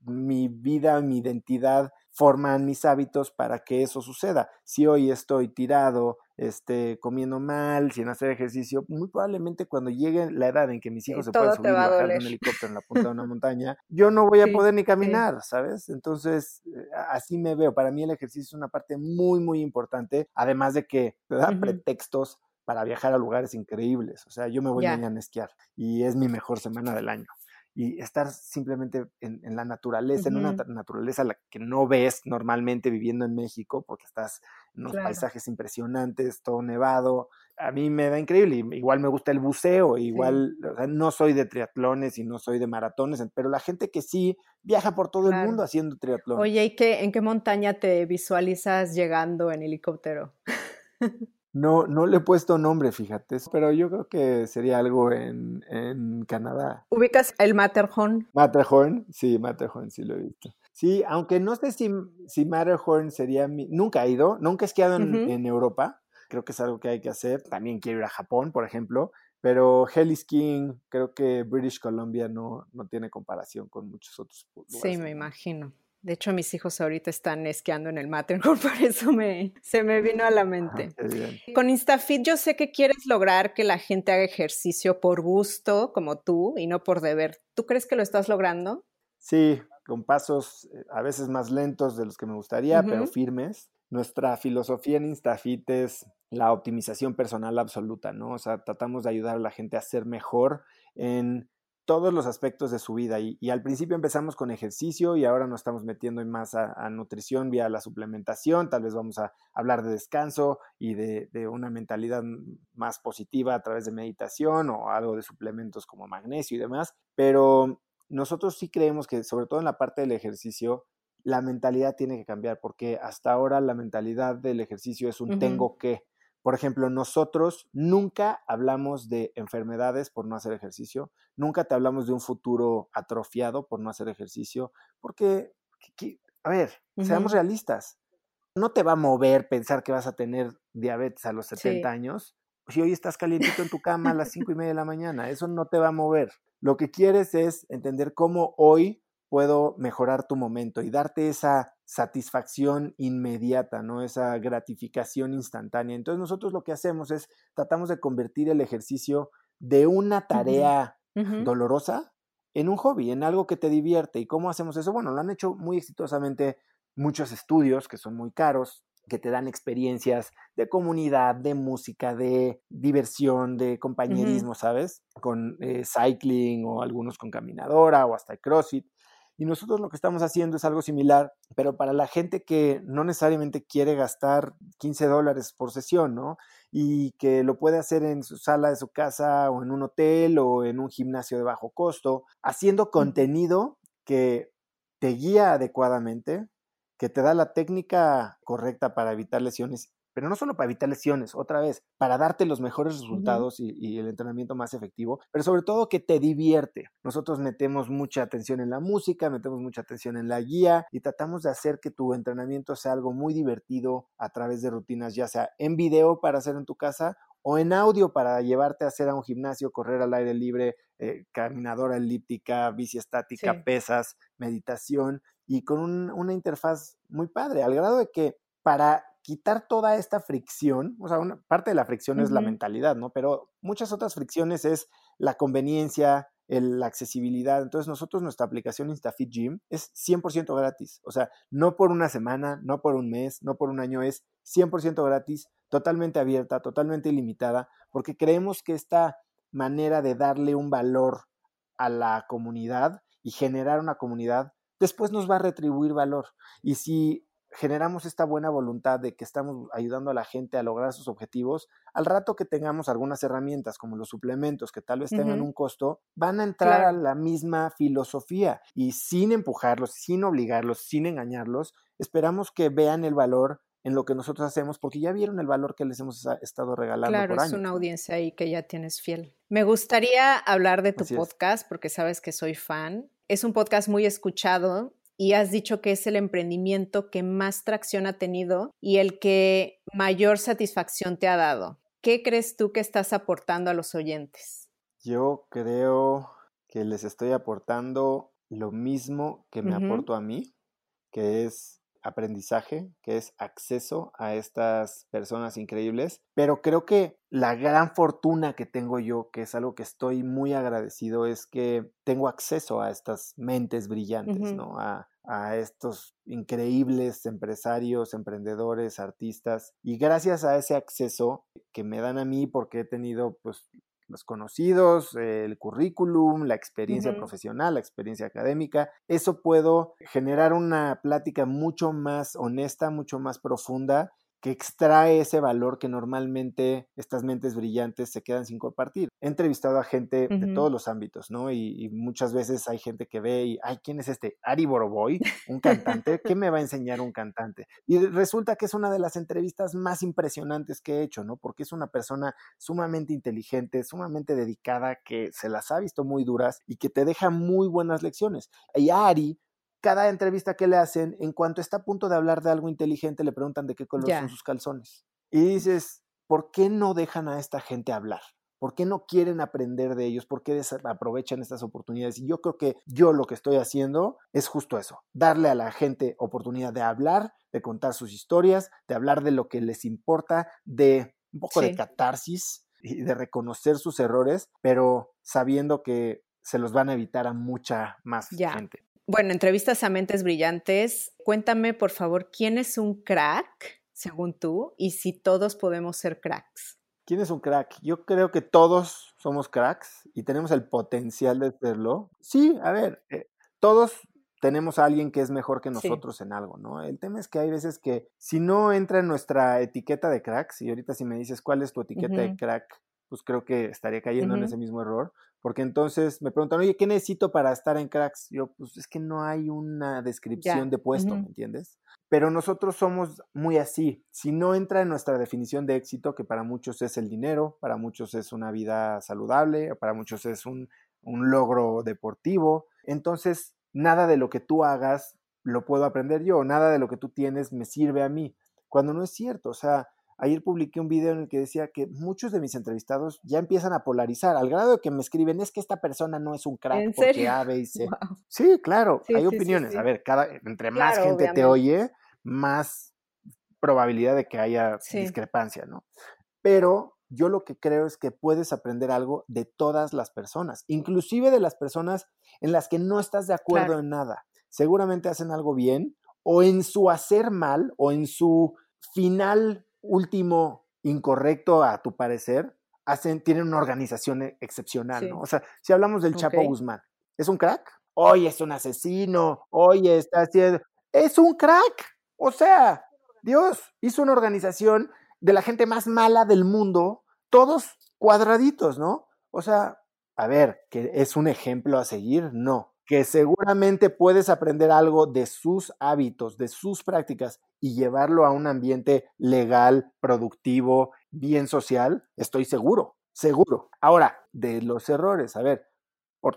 mi vida, mi identidad forman mis hábitos para que eso suceda. Si hoy estoy tirado, este, comiendo mal, sin hacer ejercicio, muy probablemente cuando llegue la edad en que mis hijos se puedan subir y bajar de un helicóptero en la punta de una montaña, yo no voy a poder ni caminar, ¿sabes? Entonces, eh, así me veo. Para mí el ejercicio es una parte muy, muy importante, además de que te da pretextos para viajar a lugares increíbles. O sea, yo me voy mañana a esquiar y es mi mejor semana del año y estar simplemente en, la naturaleza, en una naturaleza la que no ves normalmente viviendo en México, porque estás en unos paisajes impresionantes, todo nevado. A mí me da increíble, igual me gusta el buceo, igual no soy de triatlones y no soy de maratones, pero la gente que sí viaja por todo el mundo haciendo triatlón. Oye, ¿y qué, en qué montaña te visualizas llegando en helicóptero? No, no le he puesto nombre, fíjate, pero yo creo que sería algo en, en Canadá. ¿Ubicas el Matterhorn? Matterhorn, sí, Matterhorn, sí lo he visto. Sí, aunque no sé si, si Matterhorn sería mi... Nunca he ido, nunca he esquiado en, en, Europa, creo que es algo que hay que hacer. También quiero ir a Japón, por ejemplo, pero heli skiing, creo que British Columbia no, no tiene comparación con muchos otros lugares. Sí, me imagino. De hecho, mis hijos ahorita están esquiando en el Matterhorn, por eso me, se me vino a la mente. Con InstaFit yo sé que quieres lograr que la gente haga ejercicio por gusto, como tú, y no por deber. ¿Tú crees que lo estás logrando? Sí, con pasos eh, a veces más lentos de los que me gustaría, pero firmes. Nuestra filosofía en InstaFit es la optimización personal absoluta, ¿no? O sea, tratamos de ayudar a la gente a ser mejor en todos los aspectos de su vida. Y, al principio empezamos con ejercicio y ahora nos estamos metiendo más a, nutrición vía la suplementación. Tal vez vamos a hablar de descanso y de, una mentalidad más positiva a través de meditación o algo de suplementos como magnesio y demás. Pero nosotros sí creemos que, sobre todo en la parte del ejercicio, la mentalidad tiene que cambiar porque hasta ahora la mentalidad del ejercicio es un tengo que. Por ejemplo, nosotros nunca hablamos de enfermedades por no hacer ejercicio, nunca te hablamos de un futuro atrofiado por no hacer ejercicio, porque, a ver, seamos realistas, no te va a mover pensar que vas a tener diabetes a los 70 años si hoy estás calientito en tu cama a las 5 y media de la mañana, eso no te va a mover. Lo que quieres es entender cómo hoy puedo mejorar tu momento y darte esa satisfacción inmediata, ¿no? Esa gratificación instantánea. Entonces nosotros lo que hacemos es tratamos de convertir el ejercicio de una tarea dolorosa en un hobby, en algo que te divierte. ¿Y cómo hacemos eso? Bueno, lo han hecho muy exitosamente muchos estudios que son muy caros, que te dan experiencias de comunidad, de música, de diversión, de compañerismo, ¿sabes? Con eh, cycling o algunos con caminadora o hasta CrossFit. Y nosotros lo que estamos haciendo es algo similar, pero para la gente que no necesariamente quiere gastar 15 dólares por sesión, ¿no? Y que lo puede hacer en su sala de su casa o en un hotel o en un gimnasio de bajo costo, haciendo contenido que te guía adecuadamente, que te da la técnica correcta para evitar lesiones pero no solo para evitar lesiones, otra vez, para darte los mejores resultados y, el entrenamiento más efectivo, pero sobre todo que te divierte. Nosotros metemos mucha atención en la música, metemos mucha atención en la guía y tratamos de hacer que tu entrenamiento sea algo muy divertido a través de rutinas, ya sea en video para hacer en tu casa o en audio para llevarte a hacer a un gimnasio, correr al aire libre, eh, caminadora elíptica, bici estática, pesas, meditación y con una interfaz muy padre, al grado de que para quitar toda esta fricción, o sea, una parte de la fricción es la mentalidad, ¿no? Pero muchas otras fricciones es la conveniencia, la accesibilidad. Entonces, nosotros, nuestra aplicación InstaFit Gym es 100% gratis. O sea, no por una semana, no por un mes, no por un año, es 100% gratis, totalmente abierta, totalmente ilimitada, porque creemos que esta manera de darle un valor a la comunidad y generar una comunidad, después nos va a retribuir valor. Y si generamos esta buena voluntad de que estamos ayudando a la gente a lograr sus objetivos, al rato que tengamos algunas herramientas como los suplementos que tal vez tengan un costo, van a entrar a la misma filosofía y sin empujarlos, sin obligarlos, sin engañarlos, esperamos que vean el valor en lo que nosotros hacemos porque ya vieron el valor que les hemos estado regalando. Claro, por es una audiencia ahí que ya tienes fiel. Me gustaría hablar de tu podcast porque sabes que soy fan. Es un podcast muy escuchado y has dicho que es el emprendimiento que más tracción ha tenido y el que mayor satisfacción te ha dado. ¿Qué crees tú que estás aportando a los oyentes? Yo creo que les estoy aportando lo mismo que me aporto a mí, que es aprendizaje, que es acceso a estas personas increíbles. Pero creo que la gran fortuna que tengo yo, que es algo que estoy muy agradecido, es que tengo acceso a estas mentes brillantes, ¿no? A, a estos increíbles empresarios, emprendedores, artistas. Y gracias a ese acceso que me dan a mí, porque he tenido pues los conocidos, el currículum, la experiencia profesional, la experiencia académica. Eso puedo generar una plática mucho más honesta, mucho más profunda que extrae ese valor que normalmente estas mentes brillantes se quedan sin compartir. He entrevistado a gente de todos los ámbitos, ¿no? Y, muchas veces hay gente que ve y, ay, ¿quién es este? Ari Boroboy, un cantante, ¿qué me va a enseñar un cantante? Y resulta que es una de las entrevistas más impresionantes que he hecho, ¿no? Porque es una persona sumamente inteligente, sumamente dedicada, que se las ha visto muy duras y que te deja muy buenas lecciones. Y Ari cada entrevista que le hacen, en cuanto está a punto de hablar de algo inteligente, le preguntan de qué color son sus calzones. Y dices, ¿por qué no dejan a esta gente hablar? ¿Por qué no quieren aprender de ellos? ¿Por qué aprovechan estas oportunidades? Y yo creo que yo lo que estoy haciendo es justo eso, darle a la gente oportunidad de hablar, de contar sus historias, de hablar de lo que les importa, de un poco de catarsis y de reconocer sus errores, pero sabiendo que se los van a evitar a mucha más gente. Bueno, entrevistas a mentes brillantes. Cuéntame, por favor, ¿quién es un crack, según tú, y si todos podemos ser cracks? ¿Quién es un crack? Yo creo que todos somos cracks y tenemos el potencial de serlo. Sí, a ver, eh, todos tenemos a alguien que es mejor que nosotros en algo, ¿no? El tema es que hay veces que si no entra en nuestra etiqueta de cracks, y ahorita si me dices cuál es tu etiqueta de crack, pues creo que estaría cayendo en ese mismo error, porque entonces me preguntan, oye, ¿qué necesito para estar en cracks? Yo, pues es que no hay una descripción de puesto, ¿me entiendes? Pero nosotros somos muy así. Si no entra en nuestra definición de éxito, que para muchos es el dinero, para muchos es una vida saludable, para muchos es un, un logro deportivo, entonces nada de lo que tú hagas lo puedo aprender yo, nada de lo que tú tienes me sirve a mí, cuando no es cierto, o sea, ayer publiqué un video en el que decía que muchos de mis entrevistados ya empiezan a polarizar, al grado de que me escriben, es que esta persona no es un crack porque A, B y C. Sí, claro, hay opiniones. a ver, cada, entre más gente te oye, más probabilidad de que haya discrepancia, ¿no? Pero yo lo que creo es que puedes aprender algo de todas las personas, inclusive de las personas en las que no estás de acuerdo en nada. Seguramente hacen algo bien o en su hacer mal o en su final último incorrecto a tu parecer, hacen, tienen una organización e, excepcional, ¿no? O sea, si hablamos del Chapo Guzmán, ¿es un crack? Hoy es un asesino, hoy está haciendo... Es un crack. O sea, Dios hizo una organización de la gente más mala del mundo, todos cuadraditos, ¿no? O sea, a ver, que es un ejemplo a seguir, no. Que seguramente puedes aprender algo de sus hábitos, de sus prácticas y llevarlo a un ambiente legal, productivo, bien social, estoy seguro, seguro. Ahora, de los errores, a ver,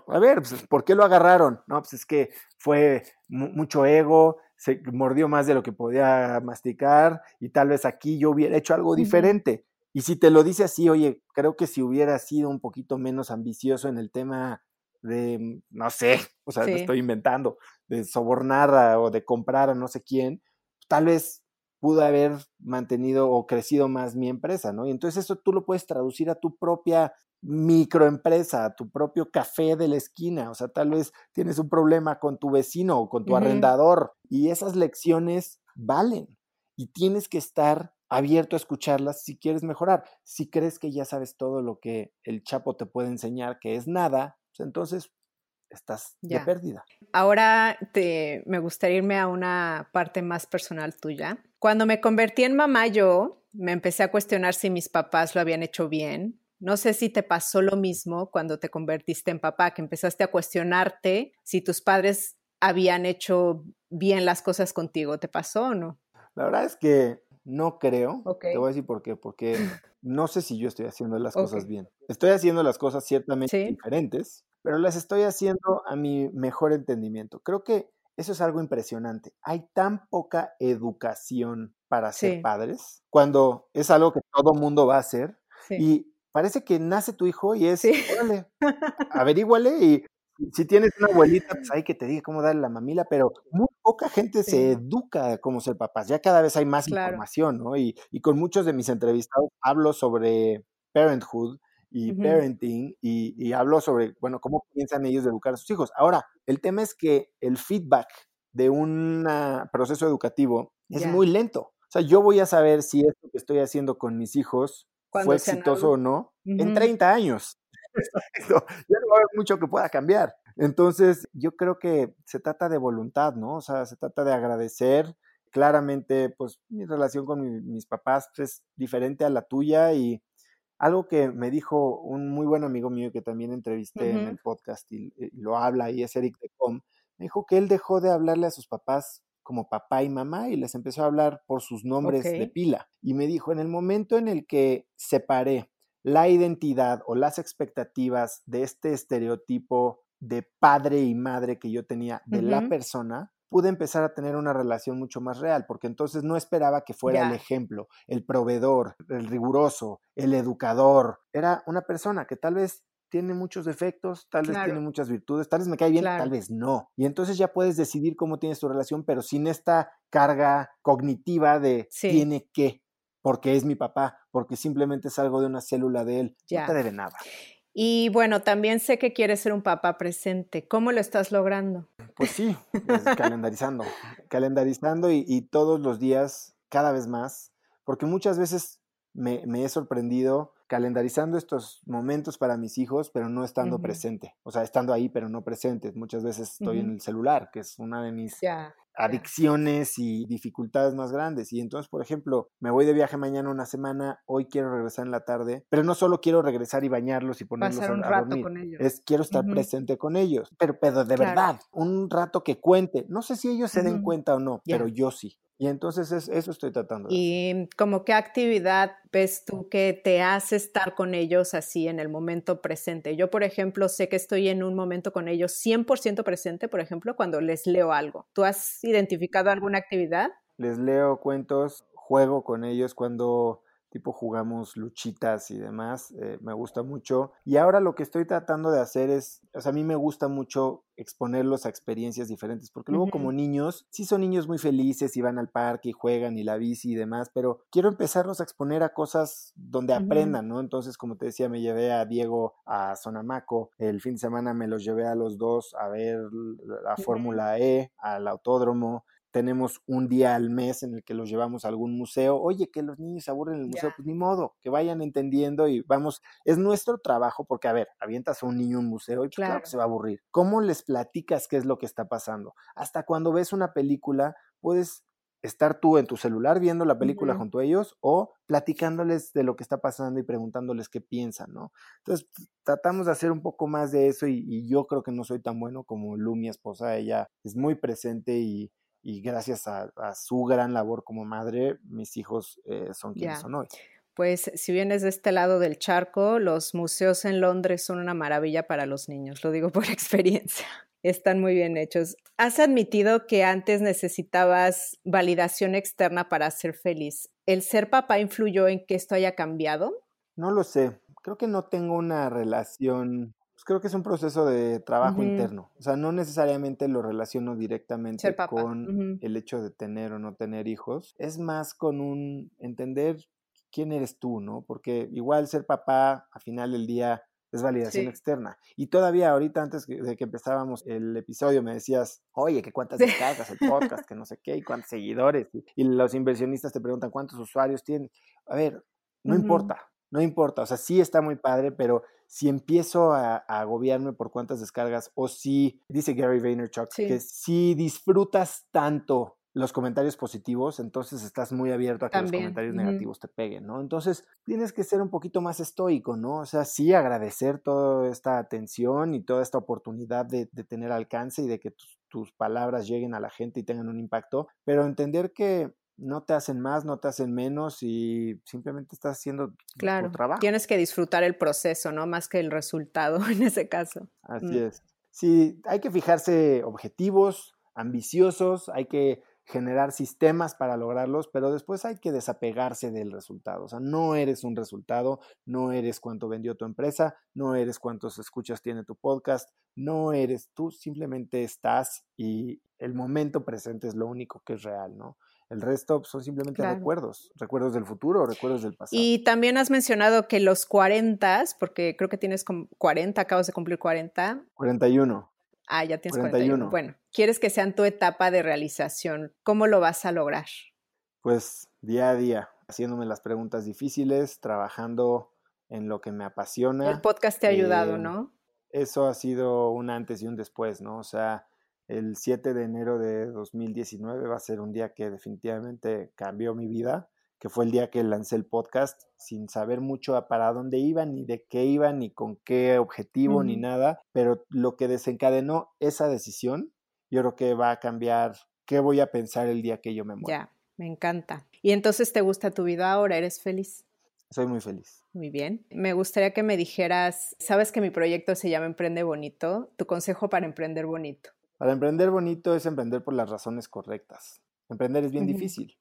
a ver, pues, ¿por qué lo agarraron? No, pues es que fue mucho ego, se mordió más de lo que podía masticar y tal vez aquí yo hubiera hecho algo diferente. Y si te lo dice así, oye, creo que si hubiera sido un poquito menos ambicioso en el tema de, mm, no sé, o sea, estoy inventando, de sobornar o de comprar a no sé quién, tal vez pudo haber mantenido o crecido más mi empresa, ¿no? Y entonces eso tú lo puedes traducir a tu propia microempresa, tu propio café de la esquina, o sea, tal vez tienes un problema con tu vecino o con tu arrendador y esas lecciones valen y tienes que estar abierto a escucharlas si quieres mejorar. Si crees que ya sabes todo lo que el Chapo te puede enseñar, que es nada, pues entonces estás de pérdida. Ahora te, me gustaría irme a una parte más personal tuya. Cuando me convertí en mamá yo, me empecé a cuestionar si mis papás lo habían hecho bien, no sé si te pasó lo mismo cuando te convertiste en papá, que empezaste a cuestionarte si tus padres habían hecho bien las cosas contigo. ¿Te pasó o no? La verdad es que no creo. Te voy a decir por qué. Porque no sé si yo estoy haciendo las cosas bien. Estoy haciendo las cosas ciertamente diferentes, pero las estoy haciendo a mi mejor entendimiento. Creo que eso es algo impresionante. Hay tan poca educación para ser padres cuando es algo que todo mundo va a hacer. Y parece que nace tu hijo y es, órale, averíguale y si tienes una abuelita, pues hay que te diga cómo darle la mamila, pero muy poca gente se educa cómo ser papás. Ya cada vez hay más información, ¿no? Y, con muchos de mis entrevistados hablo sobre parenthood y parenting y, y, hablo sobre, bueno, cómo piensan ellos de educar a sus hijos. Ahora, el tema es que el feedback de un proceso educativo es muy lento. O sea, yo voy a saber si esto que estoy haciendo con mis hijos fue exitoso o no en 30 años. ya no va a haber mucho que pueda cambiar. Entonces, yo creo que se trata de voluntad, ¿no? O sea, se trata de agradecer. Claramente, pues mi relación con mis papás es diferente a la tuya y algo que me dijo un muy buen amigo mío que también entrevisté en el podcast y, lo habla y es Eric Decom, me dijo que él dejó de hablarle a sus papás como papá y mamá y les empezó a hablar por sus nombres de pila. Y me dijo, en el momento en el que separé la identidad o las expectativas de este estereotipo de padre y madre que yo tenía de la persona, pude empezar a tener una relación mucho más real, porque entonces no esperaba que fuera el ejemplo, el proveedor, el riguroso, el educador. Era una persona que tal vez tiene muchos defectos, tal vez tiene muchas virtudes, tal vez me cae bien, tal vez no. Y entonces ya puedes decidir cómo tienes tu relación, pero sin esta carga cognitiva de tiene que, porque es mi papá, porque simplemente es algo de una célula de él, no te debe nada. Y bueno, también sé que quieres ser un papá presente. ¿Cómo lo estás logrando? Pues sí, pues calendarizando, calendarizando y, todos los días, cada vez más, porque muchas veces me, me he sorprendido calendarizando estos momentos para mis hijos, pero no estando presente. O sea, estando ahí, pero no presente. Muchas veces estoy en el celular, que es una de mis adicciones y dificultades más grandes. Y entonces, por ejemplo, me voy de viaje mañana una semana, hoy quiero regresar en la tarde, pero no solo quiero regresar y bañarlos y ponerlos Pasar un a, rato dormir, con ellos. es quiero estar presente con ellos, pero, pero de verdad, un rato que cuente. No sé si ellos se den cuenta o no, pero yo sí. Y entonces es, eso estoy tratando. De y como qué actividad ves tú que te hace estar con ellos así en el momento presente. Yo, por ejemplo, sé que estoy en un momento con ellos 100% presente, por ejemplo, cuando les leo algo. ¿Tú has identificado alguna actividad? Les leo cuentos, juego con ellos cuando tipo jugamos luchitas y demás, eh, me gusta mucho. Y ahora lo que estoy tratando de hacer es, o sea, a mí me gusta mucho exponerlos a experiencias diferentes, porque luego como niños, sí son niños muy felices y van al parque y juegan y la bici y demás, pero quiero empezarlos a exponer a cosas donde aprendan, ¿no? Entonces, como te decía, me llevé a Diego a Sonamaco, el fin de semana me los llevé a los dos a ver la Fórmula E, al autódromo, tenemos un día al mes en el que los llevamos a algún museo. Oye, que los niños se aburren en el museo, pues ni modo, que vayan entendiendo y vamos, es nuestro trabajo, porque a ver, avientas a un niño un museo y pues, claro. que se va a aburrir. ¿Cómo les platicas qué es lo que está pasando? Hasta cuando ves una película, puedes estar tú en tu celular viendo la película junto a ellos o platicándoles de lo que está pasando y preguntándoles qué piensan, ¿no? Entonces, tratamos de hacer un poco más de eso y, y yo creo que no soy tan bueno como Lu, mi esposa, ella es muy presente y, y gracias a, su gran labor como madre, mis hijos eh, son quienes son hoy. Pues si vienes de este lado del charco, los museos en Londres son una maravilla para los niños, lo digo por experiencia. Están muy bien hechos. ¿Has admitido que antes necesitabas validación externa para ser feliz? ¿El ser papá influyó en que esto haya cambiado? No lo sé. Creo que no tengo una relación creo que es un proceso de trabajo interno. O sea, no necesariamente lo relaciono directamente con el hecho de tener o no tener hijos. Es más con un entender quién eres tú, ¿no? Porque igual ser papá, a final del día, es validación externa. Y todavía ahorita, antes de que empezábamos el episodio, me decías, oye, que cuántas descargas el podcast, que no sé qué, y cuántos seguidores. Y, los inversionistas te preguntan cuántos usuarios tienen. A ver, no importa, no importa. O sea, sí está muy padre, pero si empiezo a, agobiarme por cuántas descargas o si, dice Gary Vaynerchuk, que si disfrutas tanto los comentarios positivos, entonces estás muy abierto a que los comentarios negativos te peguen, ¿no? Entonces tienes que ser un poquito más estoico, ¿no? O sea, sí agradecer toda esta atención y toda esta oportunidad de, tener alcance y de que tus palabras lleguen a la gente y tengan un impacto, pero entender que no te hacen más, no te hacen menos y simplemente estás haciendo claro, tu trabajo. Tienes que disfrutar el proceso, ¿no? Más que el resultado en ese caso. Así mm. es. Sí, hay que fijarse objetivos ambiciosos, hay que generar sistemas para lograrlos, pero después hay que desapegarse del resultado. O sea, no eres un resultado, no eres cuánto vendió tu empresa, no eres cuántos escuchas tiene tu podcast, no eres tú, simplemente estás y el momento presente es lo único que es real, ¿no? El resto son simplemente recuerdos, recuerdos del futuro, recuerdos del pasado. Y también has mencionado que los 40, porque creo que tienes 40, acabas de cumplir 40. 41. Ah, ya tienes 41. Bueno, quieres que sean tu etapa de realización. ¿Cómo lo vas a lograr? Pues día a día, haciéndome las preguntas difíciles, trabajando en lo que me apasiona. El podcast te ha ayudado, eh, ¿no? Eso ha sido un antes y un después, ¿no? O sea, el 7 de enero de 2019 va a ser un día que definitivamente cambió mi vida, que fue el día que lancé el podcast sin saber mucho para dónde iba, ni de qué iba, ni con qué objetivo, ni nada, pero lo que desencadenó esa decisión, yo creo que va a cambiar qué voy a pensar el día que yo me muera. Ya, me encanta. ¿Y entonces te gusta tu vida ahora? ¿Eres feliz? Soy muy feliz. Muy bien. Me gustaría que me dijeras, sabes que mi proyecto se llama Emprende Bonito, tu consejo para emprender bonito. Para emprender bonito es emprender por las razones correctas. Emprender es bien difícil,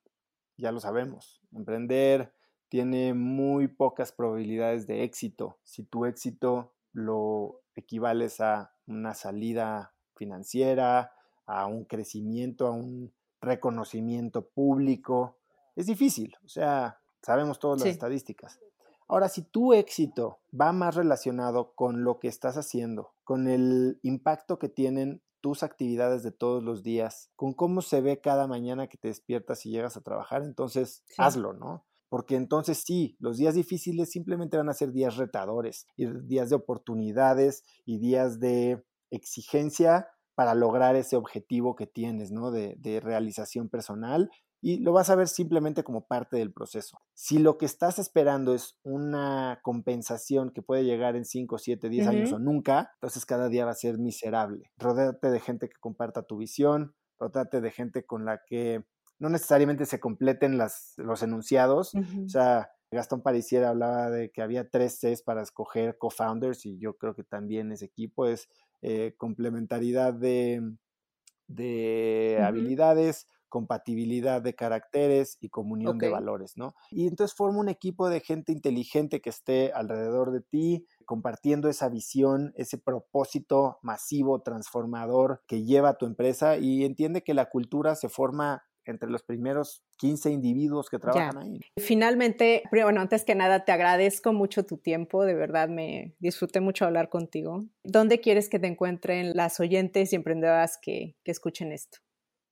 ya lo sabemos. Emprender tiene muy pocas probabilidades de éxito. Si tu éxito lo equivales a una salida financiera, a un crecimiento, a un reconocimiento público, es difícil. O sea, sabemos todas las estadísticas. Ahora, si tu éxito va más relacionado con lo que estás haciendo, con el impacto que tienen tus actividades de todos los días, con cómo se ve cada mañana que te despiertas y llegas a trabajar, entonces hazlo, ¿no? Porque entonces sí, los días difíciles simplemente van a ser días retadores, y días de oportunidades y días de exigencia para lograr ese objetivo que tienes, ¿no? De, de realización personal y lo vas a ver simplemente como parte del proceso. Si lo que estás esperando es una compensación que puede llegar en 5, 7, 10 años o nunca, entonces cada día va a ser miserable. Rodéate de gente que comparta tu visión, rodéate de gente con la que no necesariamente se completen las, los enunciados. O sea, Gastón Parisiera hablaba de que había tres Cs para escoger co-founders y yo creo que también ese equipo es eh, complementariedad de, de habilidades, compatibilidad de caracteres y comunión de valores, ¿no? Y entonces forma un equipo de gente inteligente que esté alrededor de ti, compartiendo esa visión, ese propósito masivo, transformador que lleva a tu empresa y entiende que la cultura se forma entre los primeros 15 individuos que trabajan ahí. Finalmente, bueno, antes que nada, te agradezco mucho tu tiempo, de verdad me disfruté mucho hablar contigo. ¿Dónde quieres que te encuentren las oyentes y emprendedoras que, escuchen esto?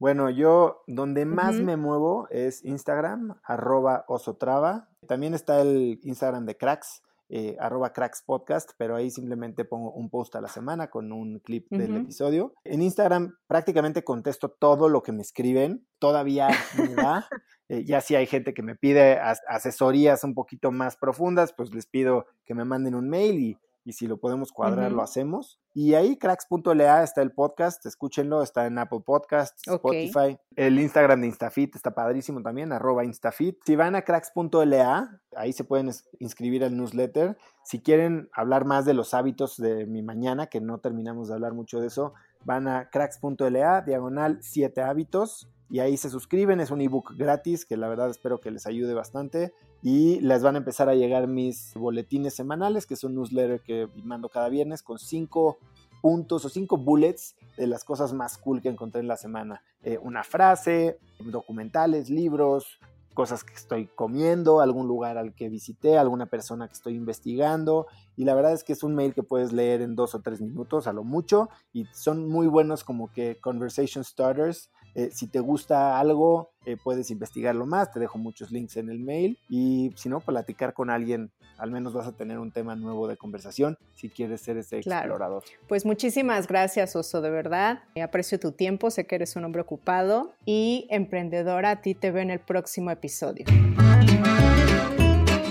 Bueno, yo donde más me muevo es Instagram, arroba osotrava. También está el Instagram de Cracks, eh, arroba cracks podcast, pero ahí simplemente pongo un post a la semana con un clip del episodio. En Instagram prácticamente contesto todo lo que me escriben, todavía me da. Eh, ya si hay gente que me pide asesorías un poquito más profundas, pues les pido que me manden un mail y y si lo podemos cuadrar, lo hacemos. Y ahí, cracks.la, está el podcast, escúchenlo, está en Apple Podcasts, Spotify. El Instagram de Instafit está padrísimo también, arroba Instafit. Si van a cracks.la, ahí se pueden inscribir al newsletter. Si quieren hablar más de los hábitos de mi mañana, que no terminamos de hablar mucho de eso, van a cracks.la, diagonal 7 hábitos y ahí se suscriben, es un ebook gratis que la verdad espero que les ayude bastante y les van a empezar a llegar mis boletines semanales, que es un newsletter que mando cada viernes con cinco puntos o cinco bullets de las cosas más cool que encontré en la semana. Eh, una frase, documentales, libros, cosas que estoy comiendo, algún lugar al que visité, alguna persona que estoy investigando. Y la verdad es que es un mail que puedes leer en dos o tres minutos a lo mucho y son muy buenos como que conversation starters eh, si te gusta algo, eh, puedes investigarlo más, te dejo muchos links en el mail y si no, platicar con alguien, al menos vas a tener un tema nuevo de conversación si quieres ser ese explorador. Pues muchísimas gracias, Oso, de verdad. Aprecio tu tiempo, sé que eres un hombre ocupado y emprendedora. A ti te veo en el próximo episodio.